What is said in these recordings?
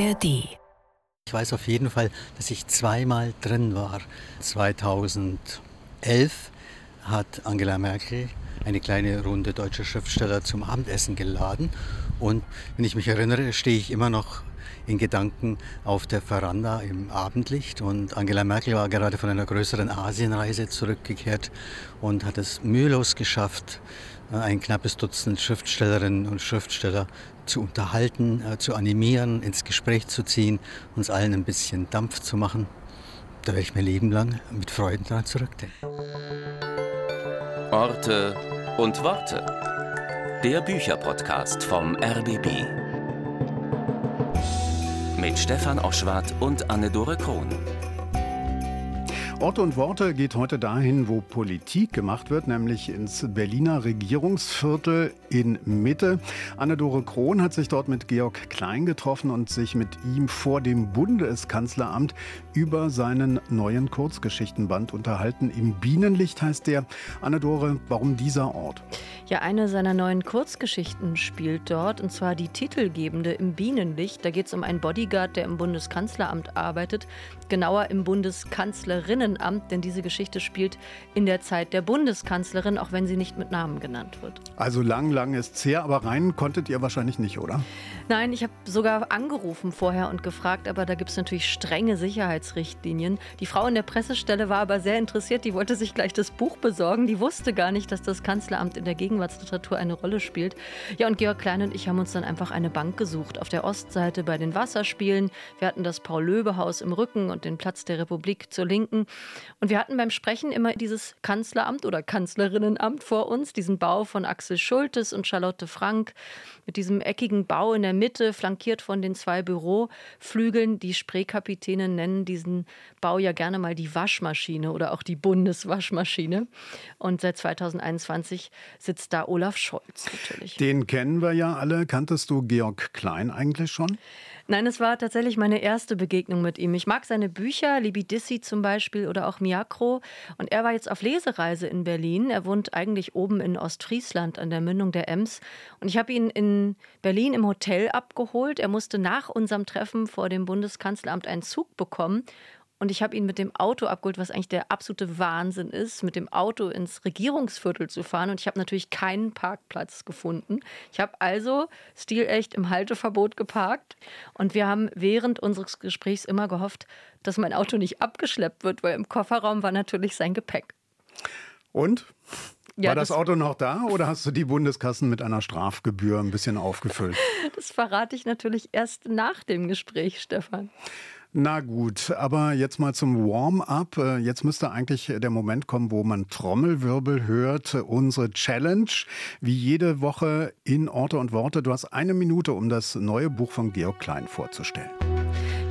ARD. Ich weiß auf jeden Fall, dass ich zweimal drin war. 2011 hat Angela Merkel eine kleine Runde deutscher Schriftsteller zum Abendessen geladen. Und wenn ich mich erinnere, stehe ich immer noch in Gedanken auf der Veranda im Abendlicht. Und Angela Merkel war gerade von einer größeren Asienreise zurückgekehrt und hat es mühelos geschafft, ein knappes Dutzend Schriftstellerinnen und Schriftsteller zu unterhalten, äh, zu animieren, ins Gespräch zu ziehen, uns allen ein bisschen Dampf zu machen. Da werde ich mein Leben lang mit Freuden daran zurückdenken. Orte und Worte. Der Bücherpodcast vom RBB. Mit Stefan Oschwart und Anne-Dore Krohn. Orte und Worte geht heute dahin, wo Politik gemacht wird, nämlich ins Berliner Regierungsviertel in Mitte. Anne-Dore Krohn hat sich dort mit Georg Klein getroffen und sich mit ihm vor dem Bundeskanzleramt über seinen neuen Kurzgeschichtenband unterhalten. Im Bienenlicht heißt der. Anne-Dore, warum dieser Ort? Ja, eine seiner neuen Kurzgeschichten spielt dort, und zwar die titelgebende im Bienenlicht. Da geht es um einen Bodyguard, der im Bundeskanzleramt arbeitet, genauer im Bundeskanzlerinnenamt, denn diese Geschichte spielt in der Zeit der Bundeskanzlerin, auch wenn sie nicht mit Namen genannt wird. Also lang, lang ist es her, aber rein konntet ihr wahrscheinlich nicht, oder? Nein, ich habe sogar angerufen vorher und gefragt, aber da gibt es natürlich strenge Sicherheitsrichtlinien. Die Frau in der Pressestelle war aber sehr interessiert, die wollte sich gleich das Buch besorgen, die wusste gar nicht, dass das Kanzleramt in der Gegenwart Gegenwartsliteratur eine Rolle spielt. Ja, und Georg Klein und ich haben uns dann einfach eine Bank gesucht. Auf der Ostseite bei den Wasserspielen. Wir hatten das Paul-Löbe-Haus im Rücken und den Platz der Republik zur Linken. Und wir hatten beim Sprechen immer dieses Kanzleramt oder Kanzlerinnenamt vor uns, diesen Bau von Axel Schultes und Charlotte Frank mit diesem eckigen Bau in der Mitte, flankiert von den zwei Büroflügeln. Die Spreekapitäne nennen diesen Bau ja gerne mal die Waschmaschine oder auch die Bundeswaschmaschine. Und seit 2021 sitzt da Olaf Scholz natürlich. Den kennen wir ja alle. Kanntest du Georg Klein eigentlich schon? Nein, es war tatsächlich meine erste Begegnung mit ihm. Ich mag seine Bücher, Libidissi zum Beispiel oder auch Miakro. Und er war jetzt auf Lesereise in Berlin. Er wohnt eigentlich oben in Ostfriesland an der Mündung der Ems. Und ich habe ihn in Berlin im Hotel abgeholt. Er musste nach unserem Treffen vor dem Bundeskanzleramt einen Zug bekommen. Und ich habe ihn mit dem Auto abgeholt, was eigentlich der absolute Wahnsinn ist, mit dem Auto ins Regierungsviertel zu fahren. Und ich habe natürlich keinen Parkplatz gefunden. Ich habe also stilecht im Halteverbot geparkt. Und wir haben während unseres Gesprächs immer gehofft, dass mein Auto nicht abgeschleppt wird, weil im Kofferraum war natürlich sein Gepäck. Und? Ja, war das, das, Auto noch da oder hast du die Bundeskassen mit einer Strafgebühr ein bisschen aufgefüllt? Das verrate ich natürlich erst nach dem Gespräch, Stefan. Na gut, aber jetzt mal zum Warm-up. Äh, jetzt müsste eigentlich der Moment kommen, wo man Trommelwirbel hört. Unsere Challenge, wie jede Woche in Orte und Worte. Du hast eine Minute, um das neue Buch von Georg Klein vorzustellen.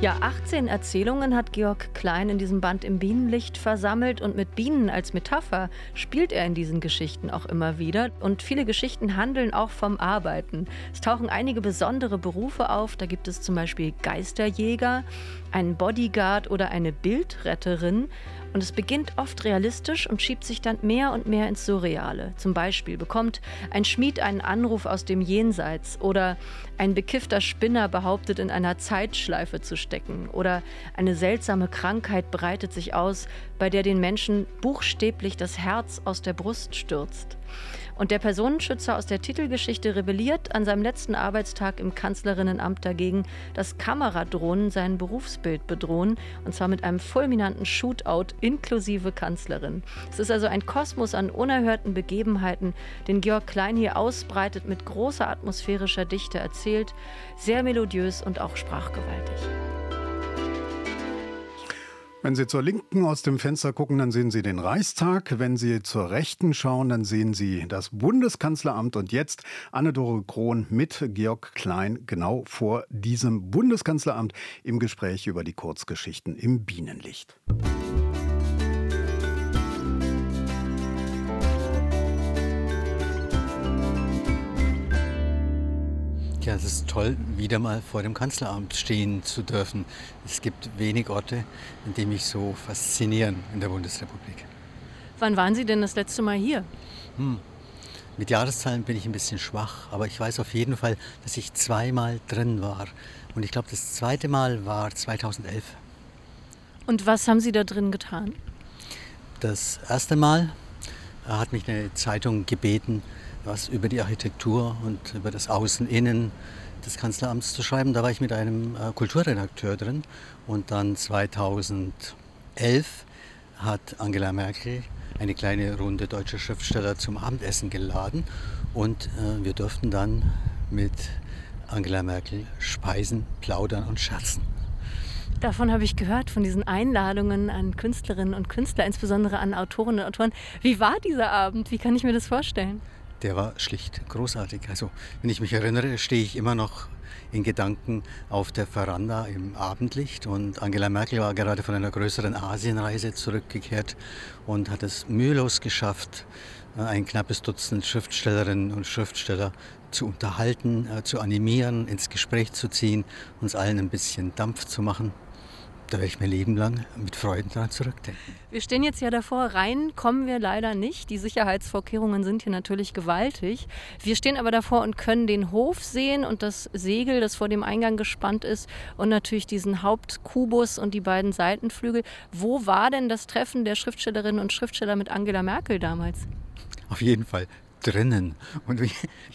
Ja, 18 Erzählungen hat Georg Klein in diesem Band im Bienenlicht versammelt und mit Bienen als Metapher spielt er in diesen Geschichten auch immer wieder. Und viele Geschichten handeln auch vom Arbeiten. Es tauchen einige besondere Berufe auf. Da gibt es zum Beispiel Geisterjäger, einen Bodyguard oder eine Bildretterin. Und es beginnt oft realistisch und schiebt sich dann mehr und mehr ins Surreale. Zum Beispiel bekommt ein Schmied einen Anruf aus dem Jenseits oder ein bekiffter Spinner behauptet, in einer Zeitschleife zu stecken oder eine seltsame Krankheit breitet sich aus, bei der den Menschen buchstäblich das Herz aus der Brust stürzt. Und der Personenschützer aus der Titelgeschichte rebelliert an seinem letzten Arbeitstag im Kanzlerinnenamt dagegen, dass Kameradrohnen sein Berufsbild bedrohen, und zwar mit einem fulminanten Shootout inklusive Kanzlerin. Es ist also ein Kosmos an unerhörten Begebenheiten, den Georg Klein hier ausbreitet, mit großer atmosphärischer Dichte erzählt, sehr melodiös und auch sprachgewaltig. Wenn Sie zur Linken aus dem Fenster gucken, dann sehen Sie den Reichstag. Wenn Sie zur Rechten schauen, dann sehen Sie das Bundeskanzleramt. Und jetzt Anne-Dore Krohn mit Georg Klein genau vor diesem Bundeskanzleramt im Gespräch über die Kurzgeschichten im Bienenlicht. Ja, es ist toll, wieder mal vor dem Kanzleramt stehen zu dürfen. Es gibt wenig Orte, in die mich so faszinieren in der Bundesrepublik. Wann waren Sie denn das letzte Mal hier? Hm. Mit Jahreszahlen bin ich ein bisschen schwach, aber ich weiß auf jeden Fall, dass ich zweimal drin war. Und ich glaube, das zweite Mal war 2011. Und was haben Sie da drin getan? Das erste Mal hat mich eine Zeitung gebeten, was über die Architektur und über das Außen-Innen des Kanzleramts zu schreiben. Da war ich mit einem äh, Kulturredakteur drin. Und dann 2011 hat Angela Merkel eine kleine Runde deutscher Schriftsteller zum Abendessen geladen. Und äh, wir durften dann mit Angela Merkel speisen, plaudern und scherzen. Davon habe ich gehört, von diesen Einladungen an Künstlerinnen und Künstler, insbesondere an Autorinnen und Autoren. Wie war dieser Abend? Wie kann ich mir das vorstellen? Der war schlicht großartig. Also, wenn ich mich erinnere, stehe ich immer noch in Gedanken auf der Veranda im Abendlicht und Angela Merkel war gerade von einer größeren Asienreise zurückgekehrt und hat es mühelos geschafft, ein knappes Dutzend Schriftstellerinnen und Schriftsteller zu unterhalten, äh, zu animieren, ins Gespräch zu ziehen, uns allen ein bisschen Dampf zu machen. Da werde ich mein Leben lang mit Freuden daran zurückdenken. Wir stehen jetzt ja davor, rein kommen wir leider nicht. Die Sicherheitsvorkehrungen sind hier natürlich gewaltig. Wir stehen aber davor und können den Hof sehen und das Segel, das vor dem Eingang gespannt ist und natürlich diesen Hauptkubus und die beiden Seitenflügel. Wo war denn das Treffen der Schriftstellerinnen und Schriftsteller mit Angela Merkel damals? Auf jeden Fall drinnen. Und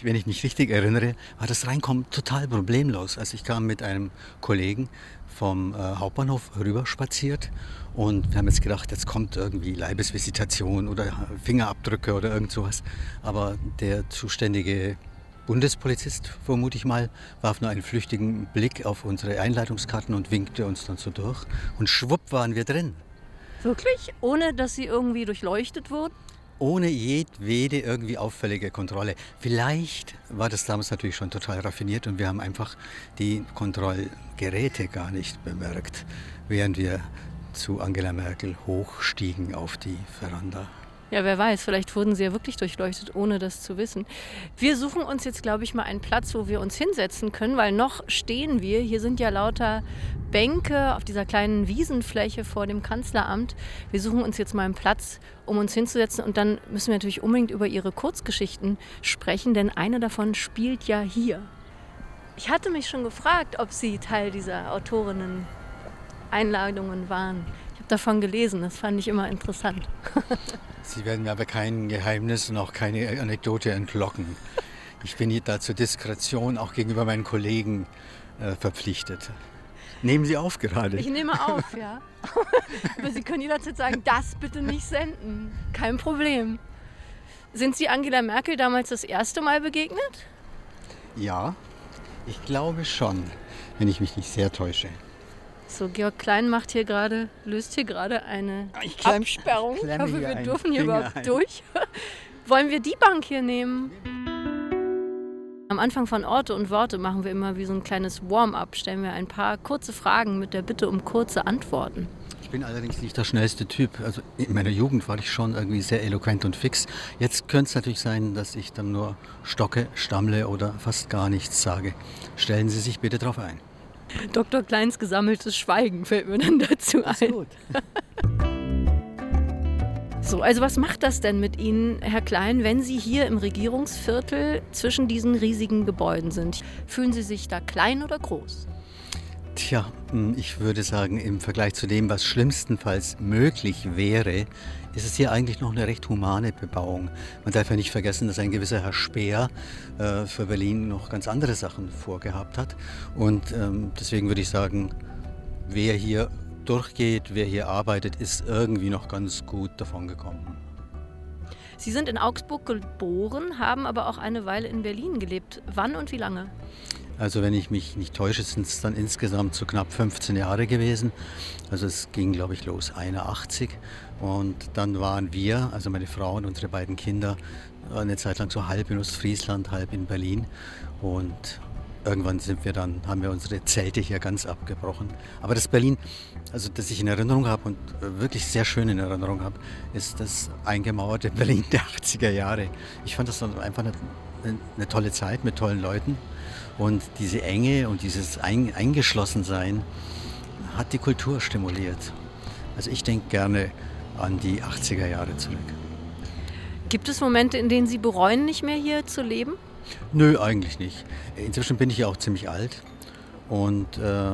wenn ich mich richtig erinnere, war das Reinkommen total problemlos. Also ich kam mit einem Kollegen vom äh, Hauptbahnhof rüber spaziert und wir haben jetzt gedacht, jetzt kommt irgendwie Leibesvisitation oder Fingerabdrücke oder irgend sowas. Aber der zuständige Bundespolizist, vermute ich mal, warf nur einen flüchtigen Blick auf unsere Einleitungskarten und winkte uns dann so durch. Und schwupp waren wir drin. Wirklich? Ohne dass sie irgendwie durchleuchtet wurden? Ohne jedwede irgendwie auffällige Kontrolle. Vielleicht war das damals natürlich schon total raffiniert und wir haben einfach die Kontrollgeräte gar nicht bemerkt, während wir zu Angela Merkel hochstiegen auf die Veranda. Ja, wer weiß, vielleicht wurden sie ja wirklich durchleuchtet, ohne das zu wissen. Wir suchen uns jetzt, glaube ich, mal einen Platz, wo wir uns hinsetzen können, weil noch stehen wir. Hier sind ja lauter Bänke auf dieser kleinen Wiesenfläche vor dem Kanzleramt. Wir suchen uns jetzt mal einen Platz, um uns hinzusetzen. Und dann müssen wir natürlich unbedingt über ihre Kurzgeschichten sprechen, denn eine davon spielt ja hier. Ich hatte mich schon gefragt, ob Sie Teil dieser Autorinnen-Einladungen waren. Ich habe davon gelesen, das fand ich immer interessant. Sie werden mir aber kein Geheimnis und auch keine Anekdote entlocken. Ich bin hier da zur Diskretion auch gegenüber meinen Kollegen äh, verpflichtet. Nehmen Sie auf gerade. Ich nehme auf, ja. aber Sie können jederzeit sagen, das bitte nicht senden. Kein Problem. Sind Sie Angela Merkel damals das erste Mal begegnet? Ja, ich glaube schon, wenn ich mich nicht sehr täusche. So, Georg Klein macht hier gerade, löst hier gerade eine ich klemm, Absperrung. Ich hoffe, wir dürfen hier Finger überhaupt ein. durch. Wollen wir die Bank hier nehmen? Am Anfang von Orte und Worte machen wir immer wie so ein kleines Warm-up, stellen wir ein paar kurze Fragen mit der Bitte um kurze Antworten. Ich bin allerdings nicht der schnellste Typ. Also in meiner Jugend war ich schon irgendwie sehr eloquent und fix. Jetzt könnte es natürlich sein, dass ich dann nur stocke, stammle oder fast gar nichts sage. Stellen Sie sich bitte darauf ein. Dr. Kleins gesammeltes Schweigen fällt mir dann dazu ein. Ist gut. So, also was macht das denn mit Ihnen, Herr Klein, wenn Sie hier im Regierungsviertel zwischen diesen riesigen Gebäuden sind? Fühlen Sie sich da klein oder groß? Tja, hm, ich würde sagen, im Vergleich zu dem, was schlimmstenfalls möglich wäre, ist es hier eigentlich noch eine recht humane Bebauung. Man darf ja nicht vergessen, dass ein gewisser Herr Speer äh, für Berlin noch ganz andere Sachen vorgehabt hat. Und ähm, deswegen würde ich sagen, wer hier durchgeht, wer hier arbeitet, ist irgendwie noch ganz gut davon gekommen. Sie sind in Augsburg geboren, haben aber auch eine Weile in Berlin gelebt. Wann und wie lange? Also wenn ich mich nicht täusche, sind es dann insgesamt so knapp 15 Jahre gewesen. Also es ging, glaube ich, los 81. Und dann waren wir, also meine Frau und unsere beiden Kinder, eine Zeit lang so halb in Ostfriesland, halb in Berlin. Und irgendwann sind wir dann, haben wir unsere Zelte hier ganz abgebrochen. Aber das Berlin, also das ich in Erinnerung habe und wirklich sehr schön in Erinnerung habe, ist das eingemauerte Berlin der 80er Jahre. Ich fand das dann einfach eine, eine tolle Zeit mit tollen Leuten. Und diese Enge und dieses Ein Eingeschlossensein hat die Kultur stimuliert. Also ich denke gerne an die 80er Jahre zurück. Gibt es Momente, in denen Sie bereuen, nicht mehr hier zu leben? Nö, eigentlich nicht. Inzwischen bin ich ja auch ziemlich alt und, äh,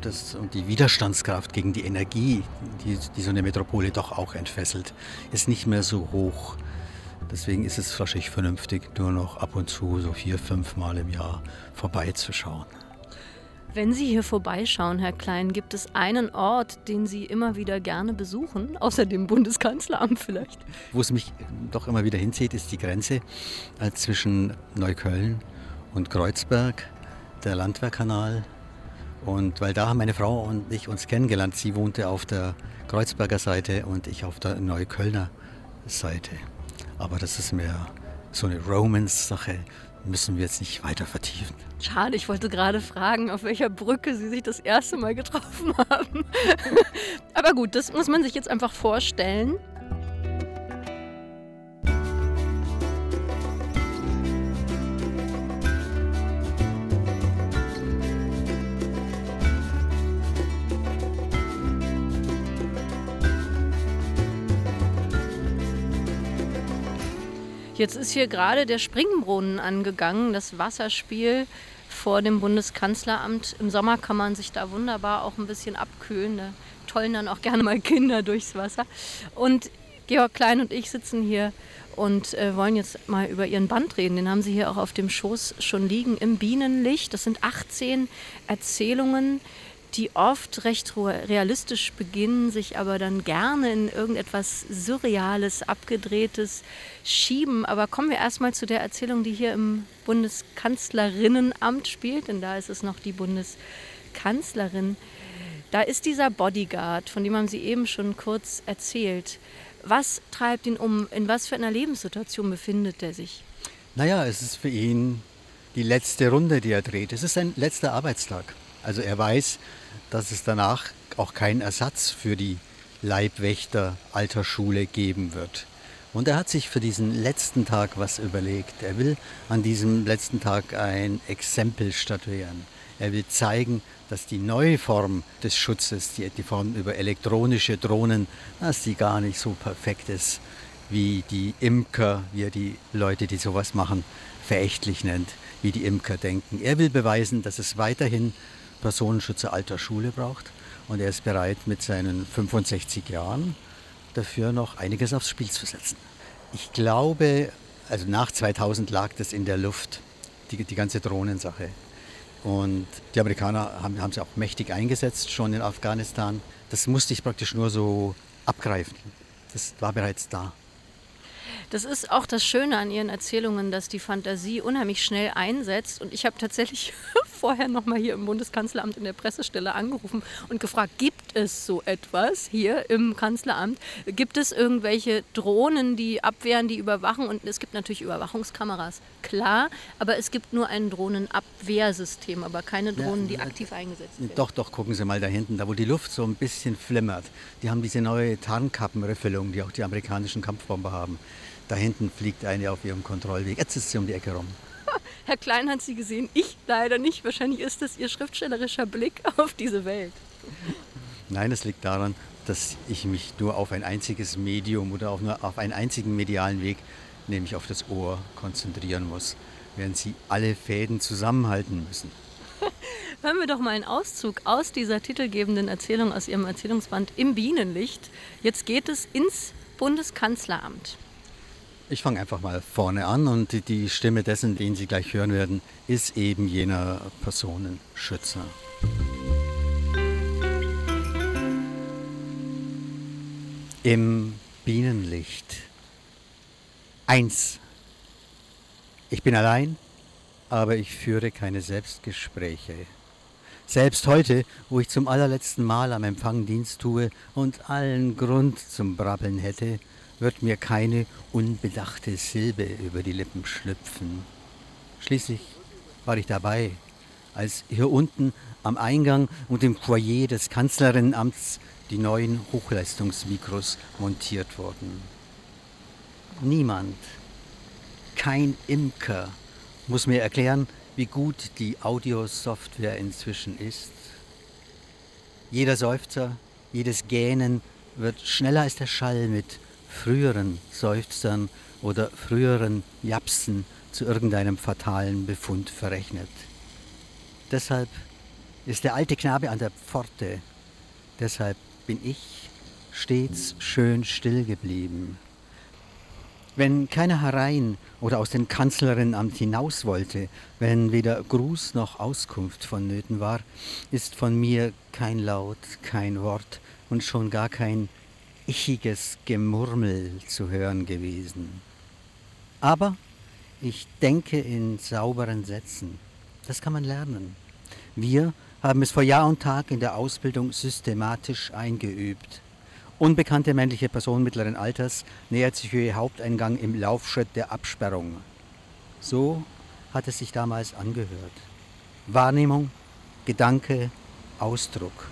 das, und die Widerstandskraft gegen die Energie, die, die so eine Metropole doch auch entfesselt, ist nicht mehr so hoch. Deswegen ist es wahrscheinlich vernünftig, nur noch ab und zu, so vier, fünf Mal im Jahr vorbeizuschauen. Wenn Sie hier vorbeischauen, Herr Klein, gibt es einen Ort, den Sie immer wieder gerne besuchen, außer dem Bundeskanzleramt vielleicht? Wo es mich doch immer wieder hinzieht, ist die Grenze äh, zwischen Neukölln und Kreuzberg, der Landwehrkanal. Und weil da haben meine Frau und ich uns kennengelernt. Sie wohnte auf der Kreuzberger Seite und ich auf der Neuköllner Seite. Aber das ist mehr so eine Romance-Sache, müssen wir jetzt nicht weiter vertiefen. Schade, ich wollte gerade fragen, auf welcher Brücke Sie sich das erste Mal getroffen haben. Aber gut, das muss man sich jetzt einfach vorstellen. Jetzt ist hier gerade der Springbrunnen angegangen, das Wasserspiel vor dem Bundeskanzleramt. Im Sommer kann man sich da wunderbar auch ein bisschen abkühlen. Da tollen dann auch gerne mal Kinder durchs Wasser. Und Georg Klein und ich sitzen hier und äh, wollen jetzt mal über Ihren Band reden. Den haben Sie hier auch auf dem Schoß schon liegen im Bienenlicht. Das sind 18 Erzählungen, die oft recht realistisch beginnen, sich aber dann gerne in irgendetwas Surreales, Abgedrehtes schieben. Aber kommen wir erstmal zu der Erzählung, die hier im Bundeskanzlerinnenamt spielt, denn da ist es noch die Bundeskanzlerin. Da ist dieser Bodyguard, von dem haben Sie eben schon kurz erzählt. Was treibt ihn um? In was für einer Lebenssituation befindet er sich? Naja, es ist für ihn die letzte Runde, die er dreht. Es ist sein letzter Arbeitstag. Also er weiß, dass es danach auch keinen Ersatz für die Leibwächter Altersschule geben wird. Und er hat sich für diesen letzten Tag was überlegt. Er will an diesem letzten Tag ein Exempel statuieren. Er will zeigen, dass die neue Form des Schutzes, die, die Form über elektronische Drohnen, dass die gar nicht so perfekt ist, wie die Imker, wie er die Leute, die sowas machen, verächtlich nennt, wie die Imker denken. Er will beweisen, dass es weiterhin Personenschützer alter Schule braucht. Und er ist bereit, mit seinen 65 Jahren dafür noch einiges aufs Spiel zu setzen. Ich glaube, also nach 2000 lag das in der Luft, die, die ganze Drohnensache. Und die Amerikaner haben, haben sie auch mächtig eingesetzt, schon in Afghanistan. Das musste ich praktisch nur so abgreifen. Das war bereits da. Das ist auch das Schöne an Ihren Erzählungen, dass die Fantasie unheimlich schnell einsetzt. Und ich habe tatsächlich vorher noch mal hier im Bundeskanzleramt in der Pressestelle angerufen und gefragt, gibt es so etwas hier im Kanzleramt? Gibt es irgendwelche Drohnen, die abwehren, die überwachen? Und es gibt natürlich Überwachungskameras, klar, aber es gibt nur ein Drohnenabwehrsystem, aber keine Drohnen, die aktiv eingesetzt werden. Doch, doch, gucken Sie mal da hinten, da wo die Luft so ein bisschen flimmert. Die haben diese neue Tarnkappenriffelung, die auch die amerikanischen Kampfbomber haben. Da hinten fliegt eine auf ihrem Kontrollweg. Jetzt ist sie um die Ecke rum. Herr Klein hat sie gesehen, ich leider nicht. Wahrscheinlich ist das Ihr schriftstellerischer Blick auf diese Welt. Nein, es liegt daran, dass ich mich nur auf ein einziges Medium oder auf, nur auf einen einzigen medialen Weg, nämlich auf das Ohr, konzentrieren muss, während Sie alle Fäden zusammenhalten müssen. Hören wir doch mal einen Auszug aus dieser titelgebenden Erzählung aus Ihrem Erzählungsband Im Bienenlicht. Jetzt geht es ins Bundeskanzleramt. Ich fange einfach mal vorne an und die Stimme dessen, den Sie gleich hören werden, ist eben jener Personenschützer. Im Bienenlicht. Eins. Ich bin allein, aber ich führe keine Selbstgespräche. Selbst heute, wo ich zum allerletzten Mal am Empfang Dienst tue und allen Grund zum Brabbeln hätte, wird mir keine unbedachte Silbe über die Lippen schlüpfen. Schließlich war ich dabei, als hier unten am Eingang und im Foyer des Kanzlerinnenamts die neuen Hochleistungsmikros montiert wurden. Niemand, kein Imker muss mir erklären, wie gut die Audiosoftware inzwischen ist. Jeder Seufzer, jedes Gähnen wird schneller als der Schall mit früheren Seufzern oder früheren Japsen zu irgendeinem fatalen Befund verrechnet. Deshalb ist der alte Knabe an der Pforte. Deshalb bin ich stets schön still geblieben. Wenn keiner herein oder aus dem Kanzlerinnenamt hinaus wollte, wenn weder Gruß noch Auskunft vonnöten war, ist von mir kein Laut, kein Wort und schon gar kein ichiges Gemurmel zu hören gewesen. Aber ich denke in sauberen Sätzen. Das kann man lernen. Wir haben es vor Jahr und Tag in der Ausbildung systematisch eingeübt. Unbekannte männliche Person mittleren Alters nähert sich für ihr Haupteingang im Laufschritt der Absperrung. So hat es sich damals angehört. Wahrnehmung, Gedanke, Ausdruck.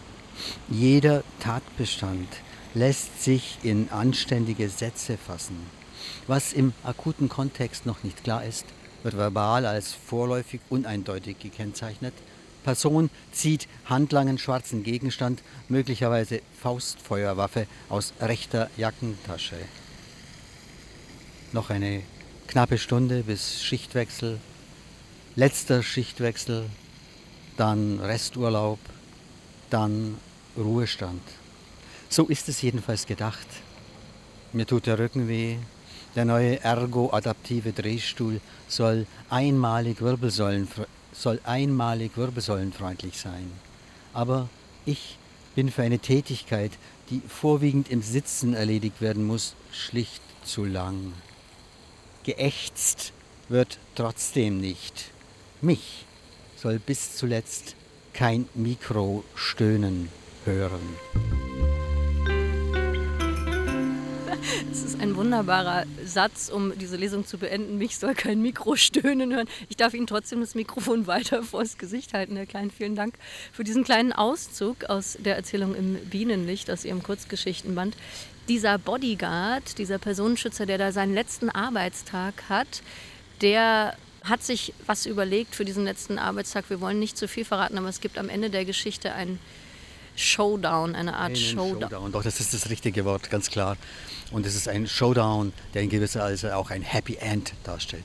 Jeder Tatbestand lässt sich in anständige Sätze fassen. Was im akuten Kontext noch nicht klar ist, wird verbal als vorläufig uneindeutig gekennzeichnet Person zieht handlangen schwarzen Gegenstand, möglicherweise Faustfeuerwaffe, aus rechter Jackentasche. Noch eine knappe Stunde bis Schichtwechsel, letzter Schichtwechsel, dann Resturlaub, dann Ruhestand. So ist es jedenfalls gedacht. Mir tut der Rücken weh. Der neue ergo-adaptive Drehstuhl soll einmalig soll einmalig wirbelsäulenfreundlich sein. Aber ich bin für eine Tätigkeit, die vorwiegend im Sitzen erledigt werden muss, schlicht zu lang. Geächtzt wird trotzdem nicht. Mich soll bis zuletzt kein Mikro stöhnen hören. Es ist ein wunderbarer Satz, um diese Lesung zu beenden. Mich soll kein Mikro stöhnen hören. Ich darf Ihnen trotzdem das Mikrofon weiter vors Gesicht halten, Herr Klein. Vielen Dank für diesen kleinen Auszug aus der Erzählung im Bienenlicht, aus Ihrem Kurzgeschichtenband. Dieser Bodyguard, dieser Personenschützer, der da seinen letzten Arbeitstag hat, der hat sich was überlegt für diesen letzten Arbeitstag. Wir wollen nicht zu viel verraten, aber es gibt am Ende der Geschichte ein Showdown, eine Art Einen Showdown. Showdown. Doch, das ist das richtige Wort, ganz klar. Und es ist ein Showdown, der in gewisser Weise auch ein Happy End darstellt.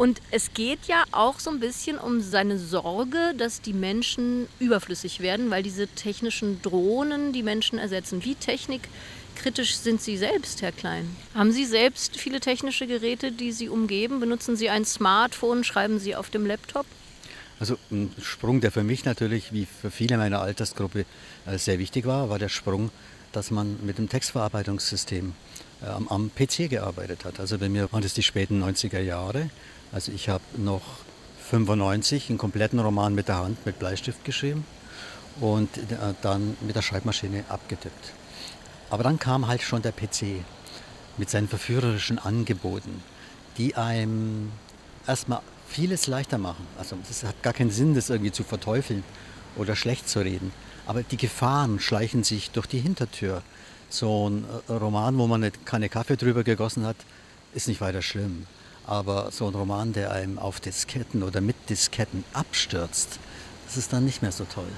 Und es geht ja auch so ein bisschen um seine Sorge, dass die Menschen überflüssig werden, weil diese technischen Drohnen die Menschen ersetzen. Wie technikkritisch sind Sie selbst, Herr Klein? Haben Sie selbst viele technische Geräte, die Sie umgeben? Benutzen Sie ein Smartphone? Schreiben Sie auf dem Laptop? Also ein Sprung, der für mich natürlich, wie für viele meiner Altersgruppe, äh, sehr wichtig war, war der Sprung, dass man mit dem Textverarbeitungssystem äh, am, am PC gearbeitet hat. Also bei mir waren das die späten 90er Jahre. Also ich habe noch 95 einen kompletten Roman mit der Hand mit Bleistift geschrieben und äh, dann mit der Schreibmaschine abgetippt. Aber dann kam halt schon der PC mit seinen verführerischen Angeboten, die einem erstmal vieles leichter machen. Also es hat gar keinen Sinn, das irgendwie zu verteufeln oder schlecht zu reden. Aber die Gefahren schleichen sich durch die Hintertür. So ein äh, Roman, wo man eine Kanne Kaffee drüber gegossen hat, ist nicht weiter schlimm. Aber so ein Roman, der einem auf Disketten oder mit Disketten abstürzt, das ist dann nicht mehr so toll.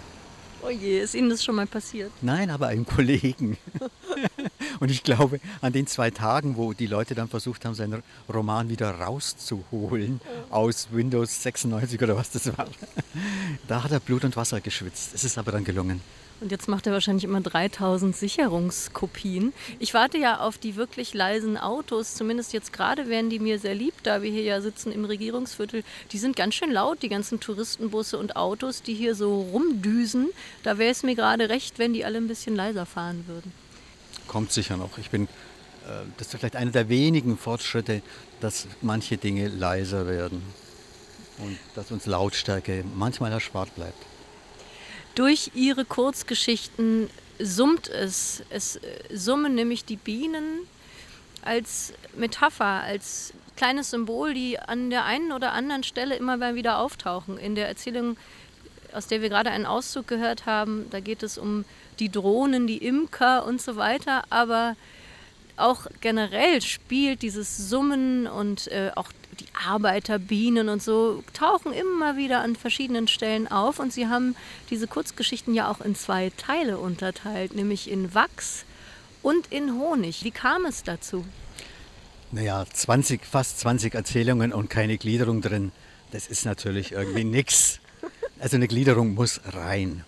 Oh je, ist Ihnen das schon mal passiert? Nein, aber einem Kollegen. Und ich glaube, an den zwei Tagen, wo die Leute dann versucht haben, seinen Roman wieder rauszuholen aus Windows 96 oder was das war, da hat er Blut und Wasser geschwitzt. Es ist aber dann gelungen. Und jetzt macht er wahrscheinlich immer 3000 Sicherungskopien. Ich warte ja auf die wirklich leisen Autos. Zumindest jetzt gerade werden die mir sehr lieb, da wir hier ja sitzen im Regierungsviertel. Die sind ganz schön laut, die ganzen Touristenbusse und Autos, die hier so rumdüsen. Da wäre es mir gerade recht, wenn die alle ein bisschen leiser fahren würden. Kommt sicher noch. Ich bin, äh, das ist vielleicht einer der wenigen Fortschritte, dass manche Dinge leiser werden und dass uns Lautstärke manchmal erspart bleibt. Durch ihre Kurzgeschichten summt es. Es äh, summen nämlich die Bienen als Metapher, als kleines Symbol, die an der einen oder anderen Stelle immer wieder auftauchen. In der Erzählung, aus der wir gerade einen Auszug gehört haben, da geht es um die Drohnen, die Imker und so weiter, aber auch generell spielt dieses Summen und äh, auch die Arbeiterbienen und so tauchen immer wieder an verschiedenen Stellen auf und sie haben diese Kurzgeschichten ja auch in zwei Teile unterteilt, nämlich in Wachs und in Honig. Wie kam es dazu? Naja, 20, fast 20 Erzählungen und keine Gliederung drin. Das ist natürlich irgendwie nichts. Also eine Gliederung muss rein.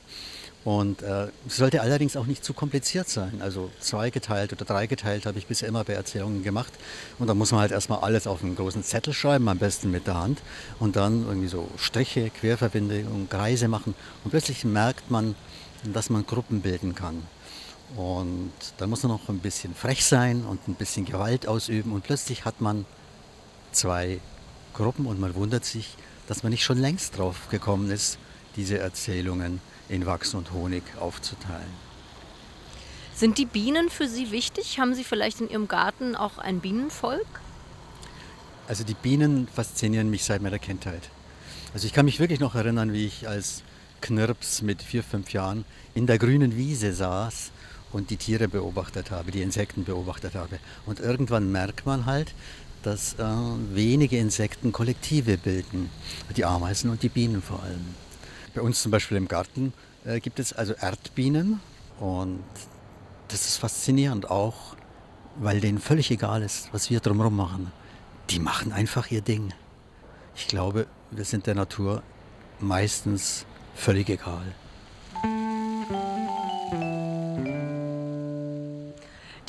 Und äh, es sollte allerdings auch nicht zu kompliziert sein. Also zweigeteilt oder dreigeteilt habe ich bisher immer bei Erzählungen gemacht. Und da muss man halt erstmal alles auf einen großen Zettel schreiben, am besten mit der Hand. Und dann irgendwie so Striche, Querverbindungen, Kreise machen. Und plötzlich merkt man, dass man Gruppen bilden kann. Und dann muss man noch ein bisschen frech sein und ein bisschen Gewalt ausüben. Und plötzlich hat man zwei Gruppen und man wundert sich, dass man nicht schon längst drauf gekommen ist, diese Erzählungen in Wachs und Honig aufzuteilen. Sind die Bienen für Sie wichtig? Haben Sie vielleicht in Ihrem Garten auch ein Bienenvolk? Also die Bienen faszinieren mich seit meiner Kindheit. Also ich kann mich wirklich noch erinnern, wie ich als Knirps mit vier, fünf Jahren in der grünen Wiese saß und die Tiere beobachtet habe, die Insekten beobachtet habe. Und irgendwann merkt man halt, dass äh, wenige Insekten Kollektive bilden. Die Ameisen und die Bienen vor allem. Bei uns zum Beispiel im Garten äh, gibt es also Erdbienen und das ist faszinierend auch, weil denen völlig egal ist, was wir drumherum machen. Die machen einfach ihr Ding. Ich glaube, wir sind der Natur meistens völlig egal.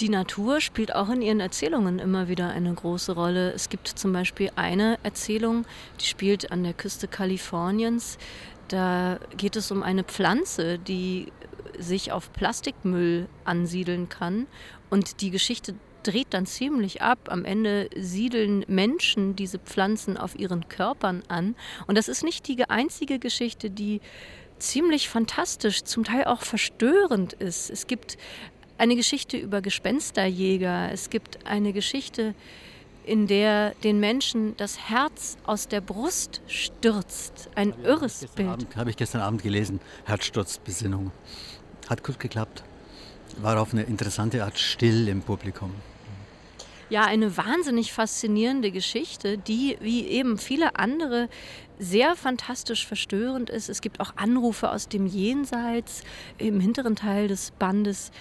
Die Natur spielt auch in ihren Erzählungen immer wieder eine große Rolle. Es gibt zum Beispiel eine Erzählung, die spielt an der Küste Kaliforniens. Da geht es um eine Pflanze, die sich auf Plastikmüll ansiedeln kann. Und die Geschichte dreht dann ziemlich ab. Am Ende siedeln Menschen diese Pflanzen auf ihren Körpern an. Und das ist nicht die einzige Geschichte, die ziemlich fantastisch, zum Teil auch verstörend ist. Es gibt eine Geschichte über Gespensterjäger. Es gibt eine Geschichte, in der den Menschen das Herz aus der Brust stürzt. Ein ja, irres Bild. Habe ich gestern Abend gelesen. Herzsturzbesinnung. Hat gut geklappt. War auf eine interessante Art still im Publikum. Ja, eine wahnsinnig faszinierende Geschichte, die wie eben viele andere sehr fantastisch verstörend ist. Es gibt auch Anrufe aus dem Jenseits. Im hinteren Teil des Bandes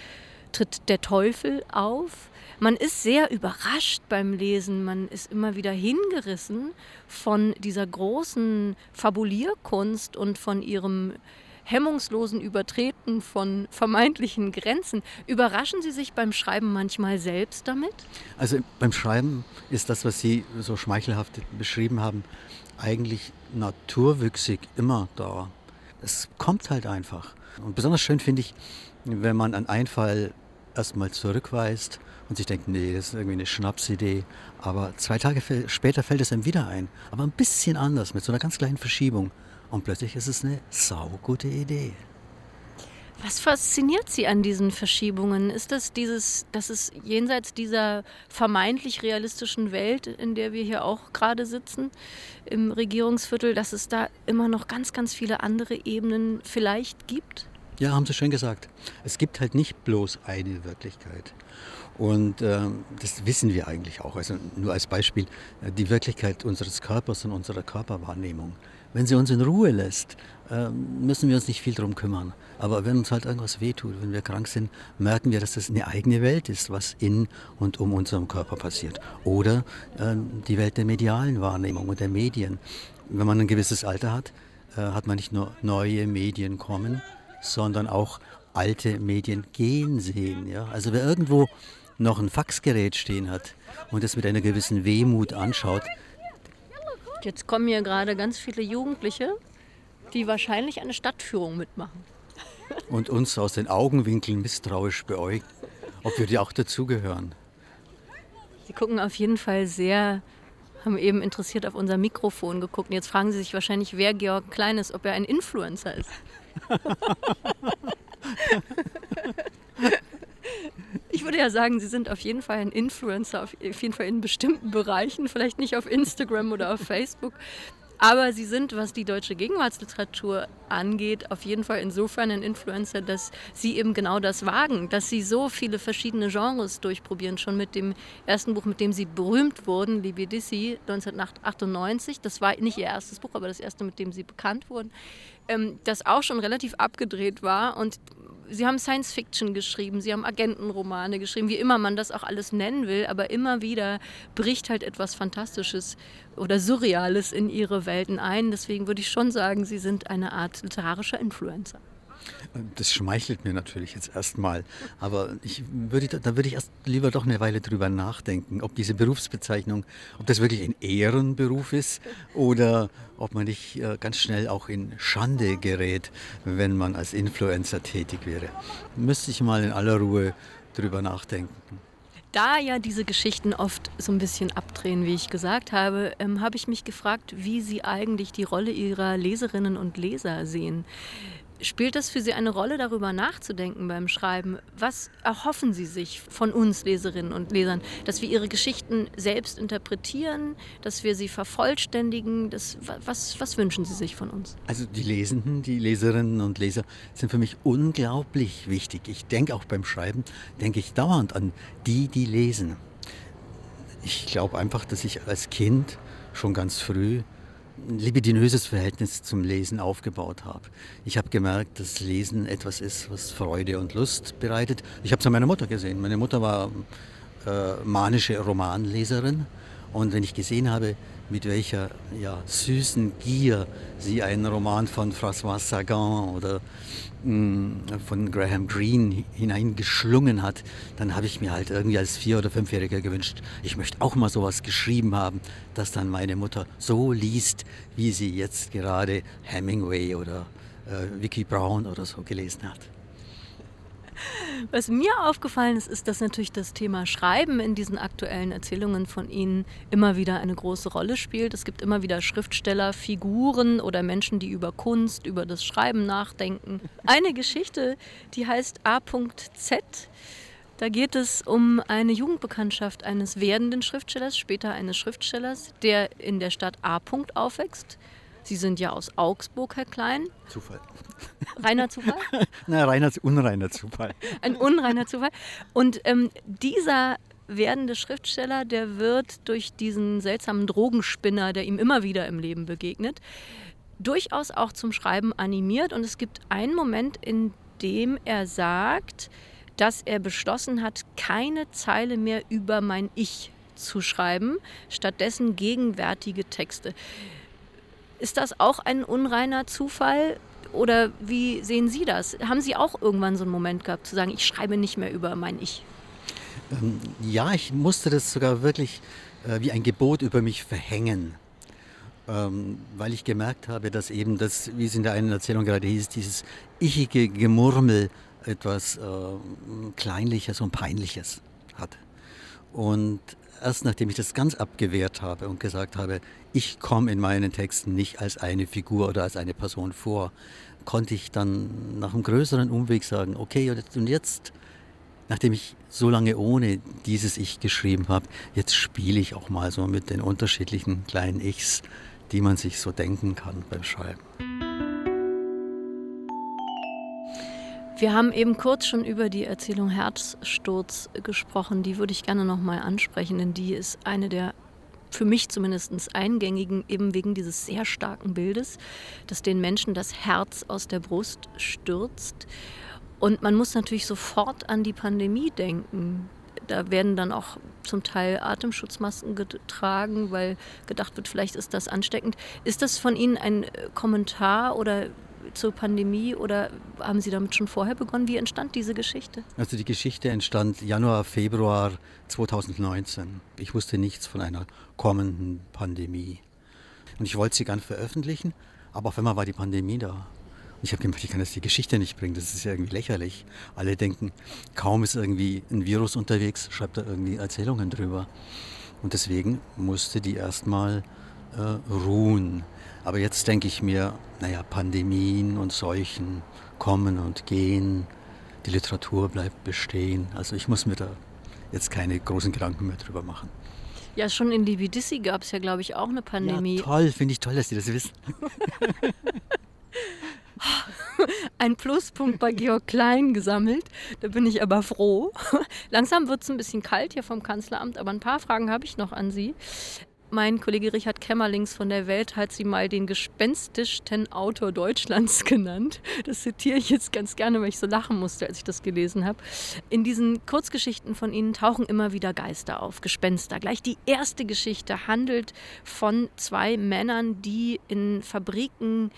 tritt der Teufel auf. Man ist sehr überrascht beim Lesen, man ist immer wieder hingerissen von dieser großen Fabulierkunst und von ihrem hemmungslosen Übertreten von vermeintlichen Grenzen. Überraschen Sie sich beim Schreiben manchmal selbst damit? Also beim Schreiben ist das, was Sie so schmeichelhaft beschrieben haben, eigentlich naturwüchsig immer da. Es kommt halt einfach. Und besonders schön finde ich, wenn man einen Einfall erstmal zurückweist und sich denkt, nee, das ist irgendwie eine Schnapsidee. Aber zwei Tage später fällt es einem wieder ein. Aber ein bisschen anders, mit so einer ganz kleinen Verschiebung. Und plötzlich ist es eine saugute Idee. Was fasziniert Sie an diesen Verschiebungen? Ist das dieses, dass es jenseits dieser vermeintlich realistischen Welt, in der wir hier auch gerade sitzen, im Regierungsviertel, dass es da immer noch ganz, ganz viele andere Ebenen vielleicht gibt? Ja, haben Sie schön gesagt. Es gibt halt nicht bloß eine Wirklichkeit. Und äh, das wissen wir eigentlich auch. Also nur als Beispiel äh, die Wirklichkeit unseres Körpers und unserer Körperwahrnehmung. Wenn sie uns in Ruhe lässt, äh, müssen wir uns nicht viel darum kümmern. Aber wenn uns halt irgendwas wehtut, wenn wir krank sind, merken wir, dass das eine eigene Welt ist, was in und um unseren Körper passiert. Oder äh, die Welt der medialen Wahrnehmung und der Medien. Wenn man ein gewisses Alter hat, äh, hat man nicht nur neue Medien kommen, sondern auch alte Medien gehen sehen. Ja? Also wer irgendwo noch ein Faxgerät stehen hat und es mit einer gewissen Wehmut anschaut. Jetzt kommen hier gerade ganz viele Jugendliche, die wahrscheinlich eine Stadtführung mitmachen. Und uns aus den Augenwinkeln misstrauisch beäugt, ob wir die auch dazugehören. Sie gucken auf jeden Fall sehr, haben eben interessiert auf unser Mikrofon geguckt. Und jetzt fragen Sie sich wahrscheinlich, wer Georg Klein ist, ob er ein Influencer ist. Ich würde ja sagen, Sie sind auf jeden Fall ein Influencer, auf jeden Fall in bestimmten Bereichen, vielleicht nicht auf Instagram oder auf Facebook. Aber sie sind, was die deutsche Gegenwartsliteratur angeht, auf jeden Fall insofern ein Influencer, dass sie eben genau das wagen, dass sie so viele verschiedene Genres durchprobieren. Schon mit dem ersten Buch, mit dem sie berühmt wurden, Libidissi, 1998. Das war nicht ihr erstes Buch, aber das erste, mit dem sie bekannt wurden. Ähm, das auch schon relativ abgedreht war und Sie haben Science Fiction geschrieben, Sie haben Agentenromane geschrieben, wie immer man das auch alles nennen will, aber immer wieder bricht halt etwas Fantastisches oder Surreales in Ihre Welten ein. Deswegen würde ich schon sagen, Sie sind eine Art literarischer Influencer. Das schmeichelt mir natürlich jetzt erstmal. Aber ich würde, da würde ich erst lieber doch eine Weile drüber nachdenken, ob diese Berufsbezeichnung, ob das wirklich ein Ehrenberuf ist oder ob man nicht äh, ganz schnell auch in Schande gerät, wenn man als Influencer tätig wäre. Müsste ich mal in aller Ruhe drüber nachdenken. Da ja diese Geschichten oft so ein bisschen abdrehen, wie ich gesagt habe, ähm, habe ich mich gefragt, wie Sie eigentlich die Rolle Ihrer Leserinnen und Leser sehen. Spielt das für Sie eine Rolle, darüber nachzudenken beim Schreiben? Was erhoffen Sie sich von uns Leserinnen und Lesern? Dass wir Ihre Geschichten selbst interpretieren, dass wir sie vervollständigen? Das, was, was wünschen Sie sich von uns? Also die Lesenden, die Leserinnen und Leser sind für mich unglaublich wichtig. Ich denke auch beim Schreiben, denke ich dauernd an die, die lesen. Ich glaube einfach, dass ich als Kind schon ganz früh ein libidinöses Verhältnis zum Lesen aufgebaut habe. Ich habe gemerkt, dass Lesen etwas ist, was Freude und Lust bereitet. Ich habe es an meiner Mutter gesehen. Meine Mutter war äh, manische Romanleserin und wenn ich gesehen habe, mit welcher ja, süßen Gier sie einen Roman von François Sagan oder mh, mm, von Graham Greene hineingeschlungen hat, dann habe ich mir halt irgendwie als Vier- oder Fünfjähriger gewünscht, ich möchte auch mal sowas geschrieben haben, dass dann meine Mutter so liest, wie sie jetzt gerade Hemingway oder äh, Vicky Brown oder so gelesen hat. Was mir aufgefallen ist, ist, dass natürlich das Thema Schreiben in diesen aktuellen Erzählungen von Ihnen immer wieder eine große Rolle spielt. Es gibt immer wieder Schriftsteller, Figuren oder Menschen, die über Kunst, über das Schreiben nachdenken. Eine Geschichte, die heißt A.Z. Da geht es um eine Jugendbekanntschaft eines werdenden Schriftstellers, später eines Schriftstellers, der in der Stadt A. aufwächst. Sie sind ja aus Augsburg, Herr Klein. Zufall. Reiner Zufall? Na, reiner, unreiner Zufall. Ein unreiner Zufall. Und ähm, dieser werdende Schriftsteller, der wird durch diesen seltsamen Drogenspinner, der ihm immer wieder im Leben begegnet, durchaus auch zum Schreiben animiert. Und es gibt einen Moment, in dem er sagt, dass er beschlossen hat, keine Zeile mehr über mein Ich zu schreiben, stattdessen gegenwärtige Texte. Ist das auch ein unreiner Zufall? Oder wie sehen Sie das? Haben Sie auch irgendwann so einen Moment gehabt, zu sagen, ich schreibe nicht mehr über mein Ich? Ähm, ja, ich musste das sogar wirklich äh, wie ein Gebot über mich verhängen. Ähm, weil ich gemerkt habe, dass eben das, wie es in der einen Erzählung gerade hieß, dieses ichige Gemurmel etwas äh, Kleinliches und Peinliches hat. Und erst nachdem ich das ganz abgewehrt habe und gesagt habe, ich komme in meinen Texten nicht als eine Figur oder als eine Person vor, konnte ich dann nach einem größeren Umweg sagen, okay, und jetzt, nachdem ich so lange ohne dieses Ich geschrieben habe, jetzt spiele ich auch mal so mit den unterschiedlichen kleinen Ichs, die man sich so denken kann beim Schreiben. Wir haben eben kurz schon über die Erzählung Herzsturz gesprochen. Die würde ich gerne nochmal ansprechen, denn die ist eine der für mich zumindest eingängigen, eben wegen dieses sehr starken Bildes, dass den Menschen das Herz aus der Brust stürzt. Und man muss natürlich sofort an die Pandemie denken. Da werden dann auch zum Teil Atemschutzmasken getragen, weil gedacht wird, vielleicht ist das ansteckend. Ist das von Ihnen ein Kommentar oder zur Pandemie oder haben Sie damit schon vorher begonnen? Wie entstand diese Geschichte? Also die Geschichte entstand Januar, Februar 2019. Ich wusste nichts von einer kommenden Pandemie. Und ich wollte sie gern veröffentlichen, aber auf einmal war die Pandemie da. Und ich habe gemerkt, ich kann jetzt die Geschichte nicht bringen, das ist ja irgendwie lächerlich. Alle denken, kaum ist irgendwie ein Virus unterwegs, schreibt er irgendwie Erzählungen drüber. Und deswegen musste die erstmal äh, ruhen. Aber jetzt denke ich mir, naja, Pandemien und Seuchen kommen und gehen, die Literatur bleibt bestehen. Also ich muss mir da jetzt keine großen Gedanken mehr drüber machen. Ja, schon in Libidissi gab es ja, glaube ich, auch eine Pandemie. Ja, toll, finde ich toll, dass Sie das wissen. Ein Pluspunkt bei Georg Klein gesammelt. Da bin ich aber froh. Langsam wird es ein bisschen kalt hier vom Kanzleramt, aber ein paar Fragen habe ich noch an Sie. Mein Kollege Richard Kämmerlings von der Welt hat sie mal den gespenstischsten Autor Deutschlands genannt. Das zitiere ich jetzt ganz gerne, weil ich so lachen musste, als ich das gelesen habe. In diesen Kurzgeschichten von Ihnen tauchen immer wieder Geister auf, Gespenster. Gleich die erste Geschichte handelt von zwei Männern, die in Fabriken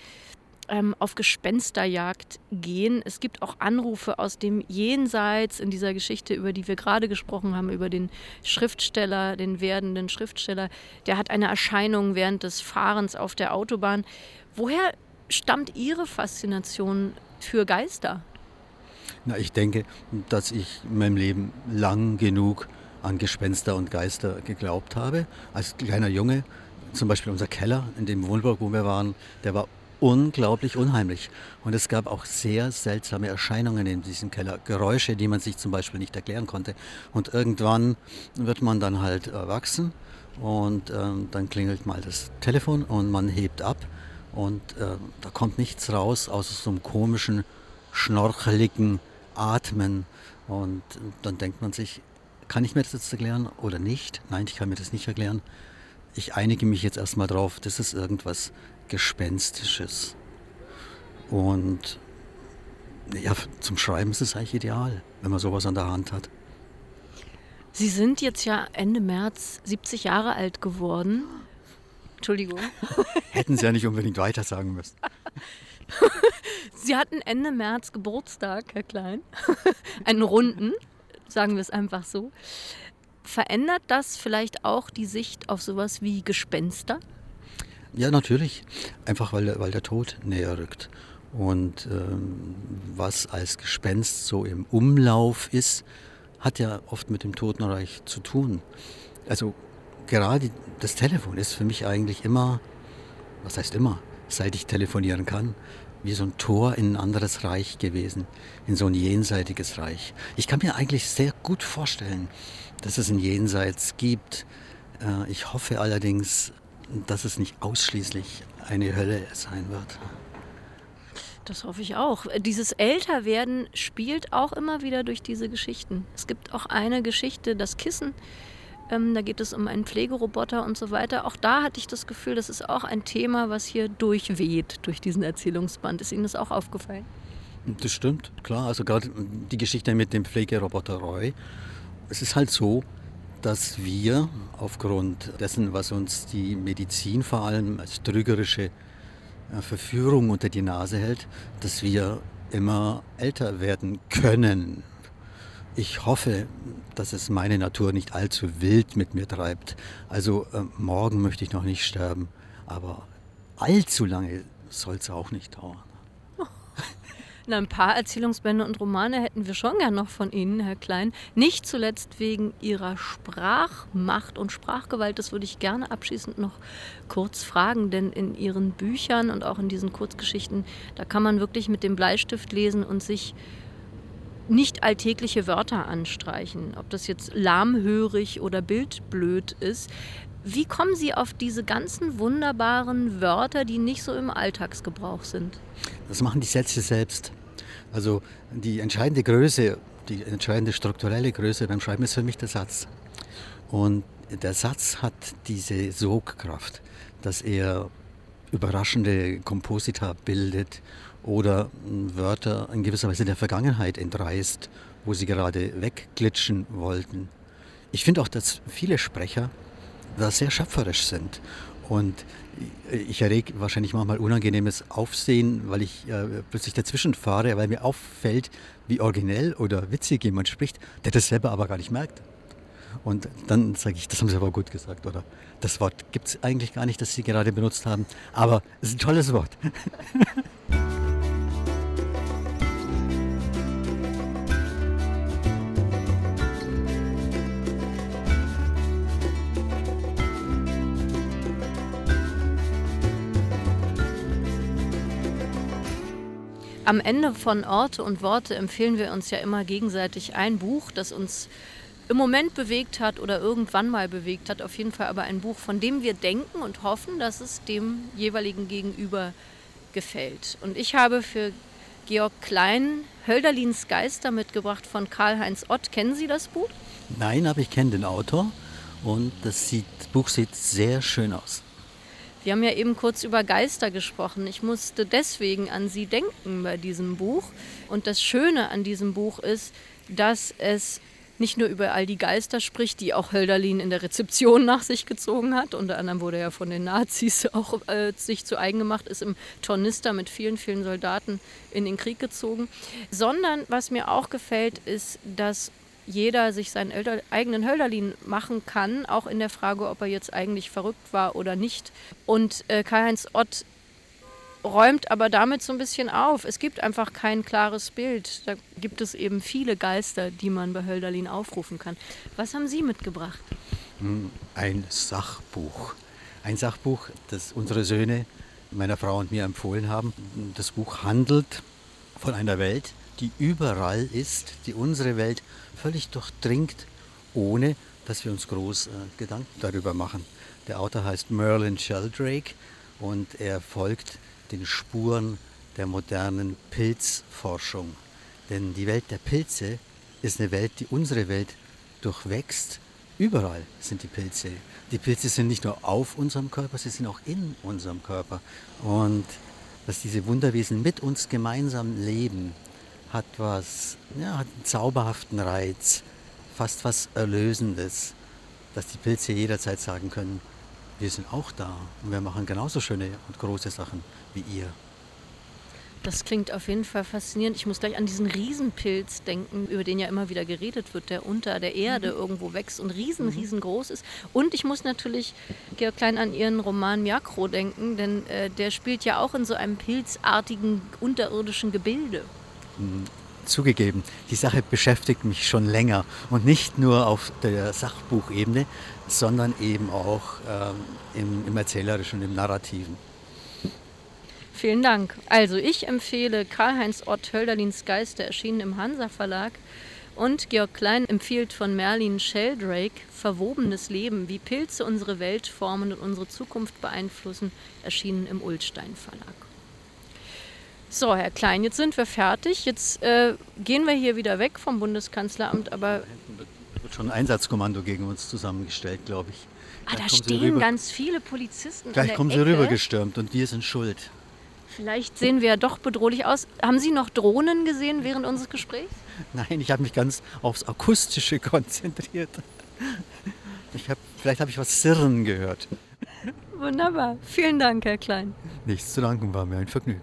ähm, auf Gespensterjagd gehen. Es gibt auch Anrufe aus dem Jenseits in dieser Geschichte, über die wir gerade gesprochen haben, über den Schriftsteller, den werdenden Schriftsteller. Der hat eine Erscheinung während des Fahrens auf der Autobahn. Woher stammt Ihre Faszination für Geister? Na, ich denke, dass ich in meinem Leben lang genug an Gespenster und Geister geglaubt habe. Als kleiner Junge, zum Beispiel unser Keller in dem Wohnblock, wo wir waren, der war unglaublich unheimlich. Und es gab auch sehr seltsame Erscheinungen in diesem Keller. Geräusche, die man sich zum Beispiel nicht erklären konnte. Und irgendwann wird man dann halt erwachsen und ähm, dann klingelt mal das Telefon und man hebt ab und äh, da kommt nichts raus außer so einem komischen, schnorcheligen Atmen. Und dann denkt man sich, kann ich mir das jetzt erklären oder nicht? Nein, ich kann mir das nicht erklären. Ich einige mich jetzt erstmal drauf, das ist irgendwas Gespenstisches. Und ja, zum Schreiben ist es eigentlich ideal, wenn man sowas an der Hand hat. Sie sind jetzt ja Ende März 70 Jahre alt geworden. Entschuldigung. Hätten Sie ja nicht unbedingt weiter sagen müssen. Sie hatten Ende März Geburtstag, Herr Klein. Einen runden, sagen wir es einfach so. Verändert das vielleicht auch die Sicht auf sowas wie Gespenster? Ja, natürlich. Einfach weil, weil der Tod näher rückt. Und ähm, was als Gespenst so im Umlauf ist, hat ja oft mit dem Totenreich zu tun. Also gerade das Telefon ist für mich eigentlich immer, was heißt immer, seit ich telefonieren kann, wie so ein Tor in ein anderes Reich gewesen, in so ein jenseitiges Reich. Ich kann mir eigentlich sehr gut vorstellen, dass es ein Jenseits gibt. Äh, ich hoffe allerdings dass es nicht ausschließlich eine Hölle sein wird. Das hoffe ich auch. Dieses Älterwerden spielt auch immer wieder durch diese Geschichten. Es gibt auch eine Geschichte, das Kissen. Ähm, da geht es um einen Pflegeroboter und so weiter. Auch da hatte ich das Gefühl, das ist auch ein Thema, was hier durchweht durch diesen Erzählungsband. Ist Ihnen das auch aufgefallen? Das stimmt, klar. Also gerade die Geschichte mit dem Pflegeroboter Roy. Es ist halt so, dass wir aufgrund dessen, was uns die Medizin vor allem als trügerische äh, Verführung unter die Nase hält, dass wir immer älter werden können. Ich hoffe, dass es meine Natur nicht allzu wild mit mir treibt. Also äh, morgen möchte ich noch nicht sterben, aber allzu lange soll es auch nicht dauern. Na, ein paar Erzählungsbände und Romane hätten wir schon gern noch von Ihnen, Herr Klein. Nicht zuletzt wegen Ihrer Sprachmacht und Sprachgewalt. Das würde ich gerne abschließend noch kurz fragen, denn in Ihren Büchern und auch in diesen Kurzgeschichten, da kann man wirklich mit dem Bleistift lesen und sich nicht alltägliche Wörter anstreichen. Ob das jetzt lahmhörig oder bildblöd ist. Wie kommen Sie auf diese ganzen wunderbaren Wörter, die nicht so im Alltagsgebrauch sind? Das machen die Sätze selbst. Also die entscheidende Größe, die entscheidende strukturelle Größe beim Schreiben ist für mich der Satz. Und der Satz hat diese Sogkraft, dass er überraschende Komposita bildet oder Wörter in gewisser Weise der Vergangenheit entreißt, wo sie gerade wegglitschen wollten. Ich finde auch, dass viele Sprecher da sehr schöpferisch sind. Und ich errege wahrscheinlich manchmal unangenehmes Aufsehen, weil ich äh, plötzlich dazwischen fahre, weil mir auffällt, wie originell oder witzig jemand spricht, der das selber aber gar nicht merkt. Und dann sage ich, das haben Sie aber gut gesagt, oder? Das Wort gibt es eigentlich gar nicht, das Sie gerade benutzt haben, aber es ist ein tolles Wort. Am Ende von Orte und Worte empfehlen wir uns ja immer gegenseitig ein Buch, das uns im Moment bewegt hat oder irgendwann mal bewegt hat. Auf jeden Fall aber ein Buch, von dem wir denken und hoffen, dass es dem jeweiligen Gegenüber gefällt. Und ich habe für Georg Klein Hölderlins Geister mitgebracht von Karl-Heinz Ott. Kennen Sie das Buch? Nein, aber ich kenne den Autor und das, sieht, das Buch sieht sehr schön aus. Wir haben ja eben kurz über Geister gesprochen. Ich musste deswegen an Sie denken bei diesem Buch. Und das Schöne an diesem Buch ist, dass es nicht nur über all die Geister spricht, die auch Hölderlin in der Rezeption nach sich gezogen hat. Unter anderem wurde er von den Nazis auch äh, sich zu eigen gemacht, ist im Tornister mit vielen, vielen Soldaten in den Krieg gezogen. Sondern was mir auch gefällt, ist, dass jeder sich seinen eigenen Hölderlin machen kann, auch in der Frage, ob er jetzt eigentlich verrückt war oder nicht. Und äh, Karl-Heinz Ott räumt aber damit so ein bisschen auf. Es gibt einfach kein klares Bild. Da gibt es eben viele Geister, die man bei Hölderlin aufrufen kann. Was haben Sie mitgebracht? Hm, ein Sachbuch. Ein Sachbuch, das unsere Söhne meiner Frau und mir empfohlen haben. Das Buch handelt von einer Welt, die überall ist, die unsere Welt völlig durchdringt, ohne dass wir uns groß äh, Gedanken darüber machen. Der Autor heißt Merlin Sheldrake und er folgt den Spuren der modernen Pilzforschung. Denn die Welt der Pilze ist eine Welt, die unsere Welt durchwächst. Überall sind die Pilze. Die Pilze sind nicht nur auf unserem Körper, sie sind auch in unserem Körper. Und dass diese Wunderwesen mit uns gemeinsam leben, hat was, ja, hat einen zauberhaften Reiz, fast was Erlösendes, dass die Pilze jederzeit sagen können, wir sind auch da und wir machen genauso schöne und große Sachen wie ihr. Das klingt auf jeden Fall faszinierend. Ich muss gleich an diesen Riesenpilz denken, über den ja immer wieder geredet wird, der unter der Erde mhm. irgendwo wächst und riesen, mhm. riesengroß ist. Und ich muss natürlich, Georg Klein, an Ihren Roman Miakro denken, denn äh, der spielt ja auch in so einem pilzartigen unterirdischen Gebilde. Zugegeben, die Sache beschäftigt mich schon länger und nicht nur auf der Sachbuchebene, sondern eben auch ähm, im, im Erzählerischen, im Narrativen. Vielen Dank. Also ich empfehle Karl-Heinz Ott Hölderlins Geister, erschienen im Hansa Verlag. Und Georg Klein empfiehlt von Merlin Sheldrake Verwobenes Leben, wie Pilze unsere Welt formen und unsere Zukunft beeinflussen, erschienen im Ullstein Verlag. So, Herr Klein, jetzt sind wir fertig. Jetzt äh, gehen wir hier wieder weg vom Bundeskanzleramt, aber. Da wird schon ein Einsatzkommando gegen uns zusammengestellt, glaube ich. Ah, da stehen ganz viele Polizisten. Gleich kommen sie rübergestürmt und wir sind schuld. Vielleicht sehen wir ja doch bedrohlich aus. Haben Sie noch Drohnen gesehen während unseres Gesprächs? Nein, ich habe mich ganz aufs Akustische konzentriert. Hab, vielleicht habe ich was Sirren gehört. Wunderbar. Vielen Dank, Herr Klein. Nichts zu danken, war mir ein Vergnügen.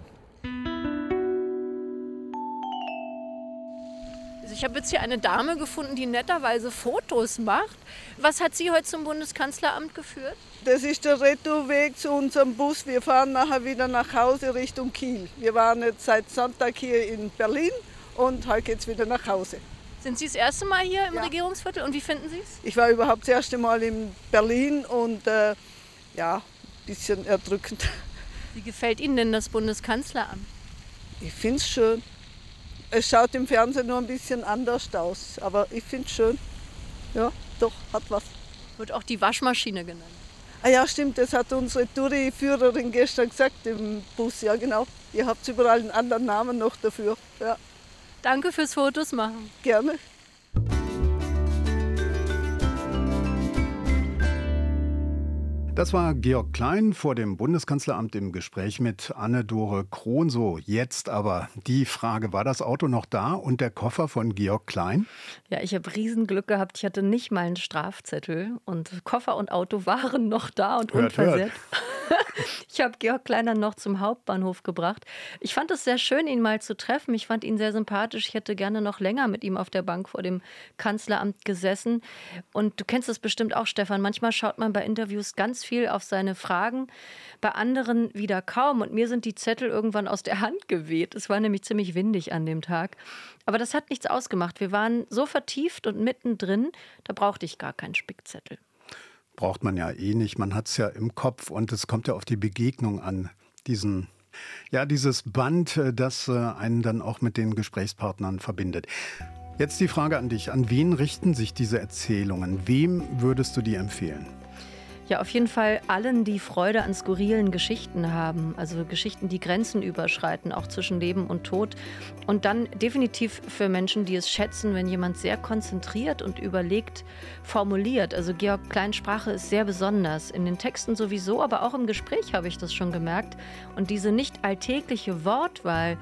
Ich habe jetzt hier eine Dame gefunden, die netterweise Fotos macht. Was hat Sie heute zum Bundeskanzleramt geführt? Das ist der Retourweg zu unserem Bus. Wir fahren nachher wieder nach Hause Richtung Kiel. Wir waren jetzt seit Sonntag hier in Berlin und heute geht es wieder nach Hause. Sind Sie das erste Mal hier im ja. Regierungsviertel und wie finden Sie es? Ich war überhaupt das erste Mal in Berlin und äh, ja, ein bisschen erdrückend. Wie gefällt Ihnen denn das Bundeskanzleramt? Ich finde es schön. Es schaut im Fernsehen nur ein bisschen anders aus, aber ich finde es schön. Ja, doch, hat was. Wird auch die Waschmaschine genannt. Ah ja, stimmt, das hat unsere Touri-Führerin gestern gesagt im Bus. Ja, genau. Ihr habt überall einen anderen Namen noch dafür. Ja. Danke fürs Fotos machen. Gerne. Das war Georg Klein vor dem Bundeskanzleramt im Gespräch mit Anne-Dore Krohn. So, jetzt aber die Frage, war das Auto noch da und der Koffer von Georg Klein? Ja, ich habe Riesenglück gehabt. Ich hatte nicht mal einen Strafzettel und Koffer und Auto waren noch da und hört, unversehrt. Hört. ich habe Georg Kleiner noch zum Hauptbahnhof gebracht. Ich fand es sehr schön, ihn mal zu treffen. Ich fand ihn sehr sympathisch. Ich hätte gerne noch länger mit ihm auf der Bank vor dem Kanzleramt gesessen. Und du kennst es bestimmt auch, Stefan. Manchmal schaut man bei Interviews ganz viel auf seine Fragen, bei anderen wieder kaum. Und mir sind die Zettel irgendwann aus der Hand geweht. Es war nämlich ziemlich windig an dem Tag. Aber das hat nichts ausgemacht. Wir waren so vertieft und mittendrin, da brauchte ich gar keinen Spickzettel braucht man ja eh nicht. Man hat es ja im Kopf und es kommt ja auf die Begegnung an, diesen ja, dieses Band, äh, das äh, einen dann auch mit den Gesprächspartnern verbindet. Jetzt die Frage an dich. An wen richten sich diese Erzählungen? Wem würdest du die empfehlen? Ja, auf jeden Fall allen, die Freude an skurrilen Geschichten haben, also Geschichten, die Grenzen überschreiten, auch zwischen Leben und Tod. Und dann definitiv für Menschen, die es schätzen, wenn jemand sehr konzentriert und überlegt formuliert. Also Georg Kleins Sprache ist sehr besonders. In den Texten sowieso, aber auch im Gespräch habe ich das schon gemerkt. Und diese nicht alltägliche Wortwahl,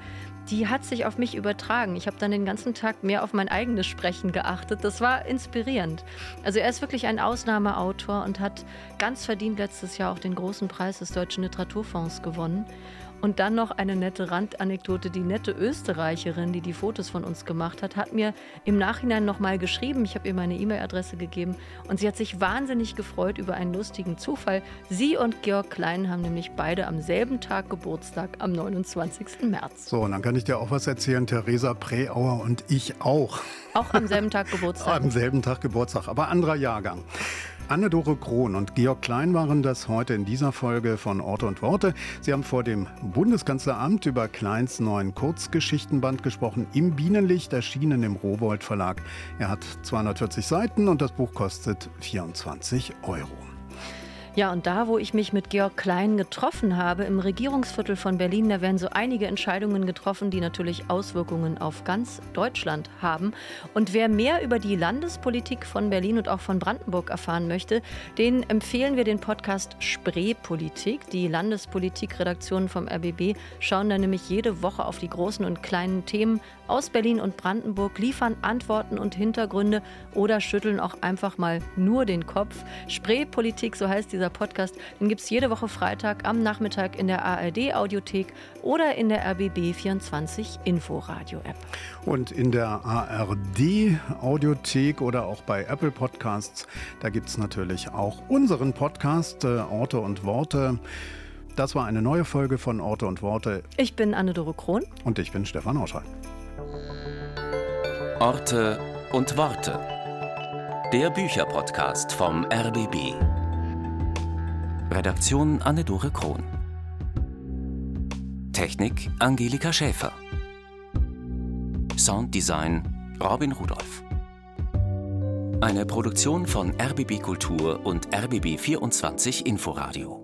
die hat sich auf mich übertragen. Ich habe dann den ganzen Tag mehr auf mein eigenes Sprechen geachtet. Das war inspirierend. Also er ist wirklich ein Ausnahmeautor und hat ganz verdient letztes Jahr auch den großen Preis des Deutschen Literaturfonds gewonnen. Und dann noch eine nette Randanekdote. Die nette Österreicherin, die die Fotos von uns gemacht hat, hat mir im Nachhinein nochmal geschrieben. Ich habe ihr meine E-Mail-Adresse gegeben und sie hat sich wahnsinnig gefreut über einen lustigen Zufall. Sie und Georg Klein haben nämlich beide am selben Tag Geburtstag, am 29. März. So, und dann kann ich dir auch was erzählen. Theresa Preauer und ich auch. Auch am selben Tag Geburtstag. am selben Tag Geburtstag, aber anderer Jahrgang. Anne-Dore Krohn und Georg Klein waren das heute in dieser Folge von Orte und Worte. Sie haben vor dem Bundeskanzleramt über Kleins neuen Kurzgeschichtenband gesprochen, im Bienenlicht, erschienen im Rowold Verlag. Er hat 240 Seiten und das Buch kostet 24 Euro. Ja, und da, wo ich mich mit Georg Klein getroffen habe, im Regierungsviertel von Berlin, da werden so einige Entscheidungen getroffen, die natürlich Auswirkungen auf ganz Deutschland haben. Und wer mehr über die Landespolitik von Berlin und auch von Brandenburg erfahren möchte, den empfehlen wir den Podcast Spreepolitik. Die Landespolitikredaktionen vom RBB schauen da nämlich jede Woche auf die großen und kleinen Themen aus Berlin und Brandenburg, liefern Antworten und Hintergründe oder schütteln auch einfach mal nur den Kopf. Spreepolitik, so heißt dieser Podcast, den gibt es jede Woche Freitag am Nachmittag in der ARD-Audiothek oder in der RBB 24 Inforadio-App. Und in der ARD-Audiothek oder auch bei Apple Podcasts, da gibt es natürlich auch unseren Podcast äh, Orte und Worte. Das war eine neue Folge von Orte und Worte. Ich bin Anne-Dore Krohn. Und ich bin Stefan Auschal. Orte und Worte. Der Bücherpodcast vom RBB. Redaktion Anne-Dore Krohn. Technik Angelika Schäfer. Sounddesign Robin Rudolph. Eine Produktion von RBB Kultur und RBB 24 Inforadio.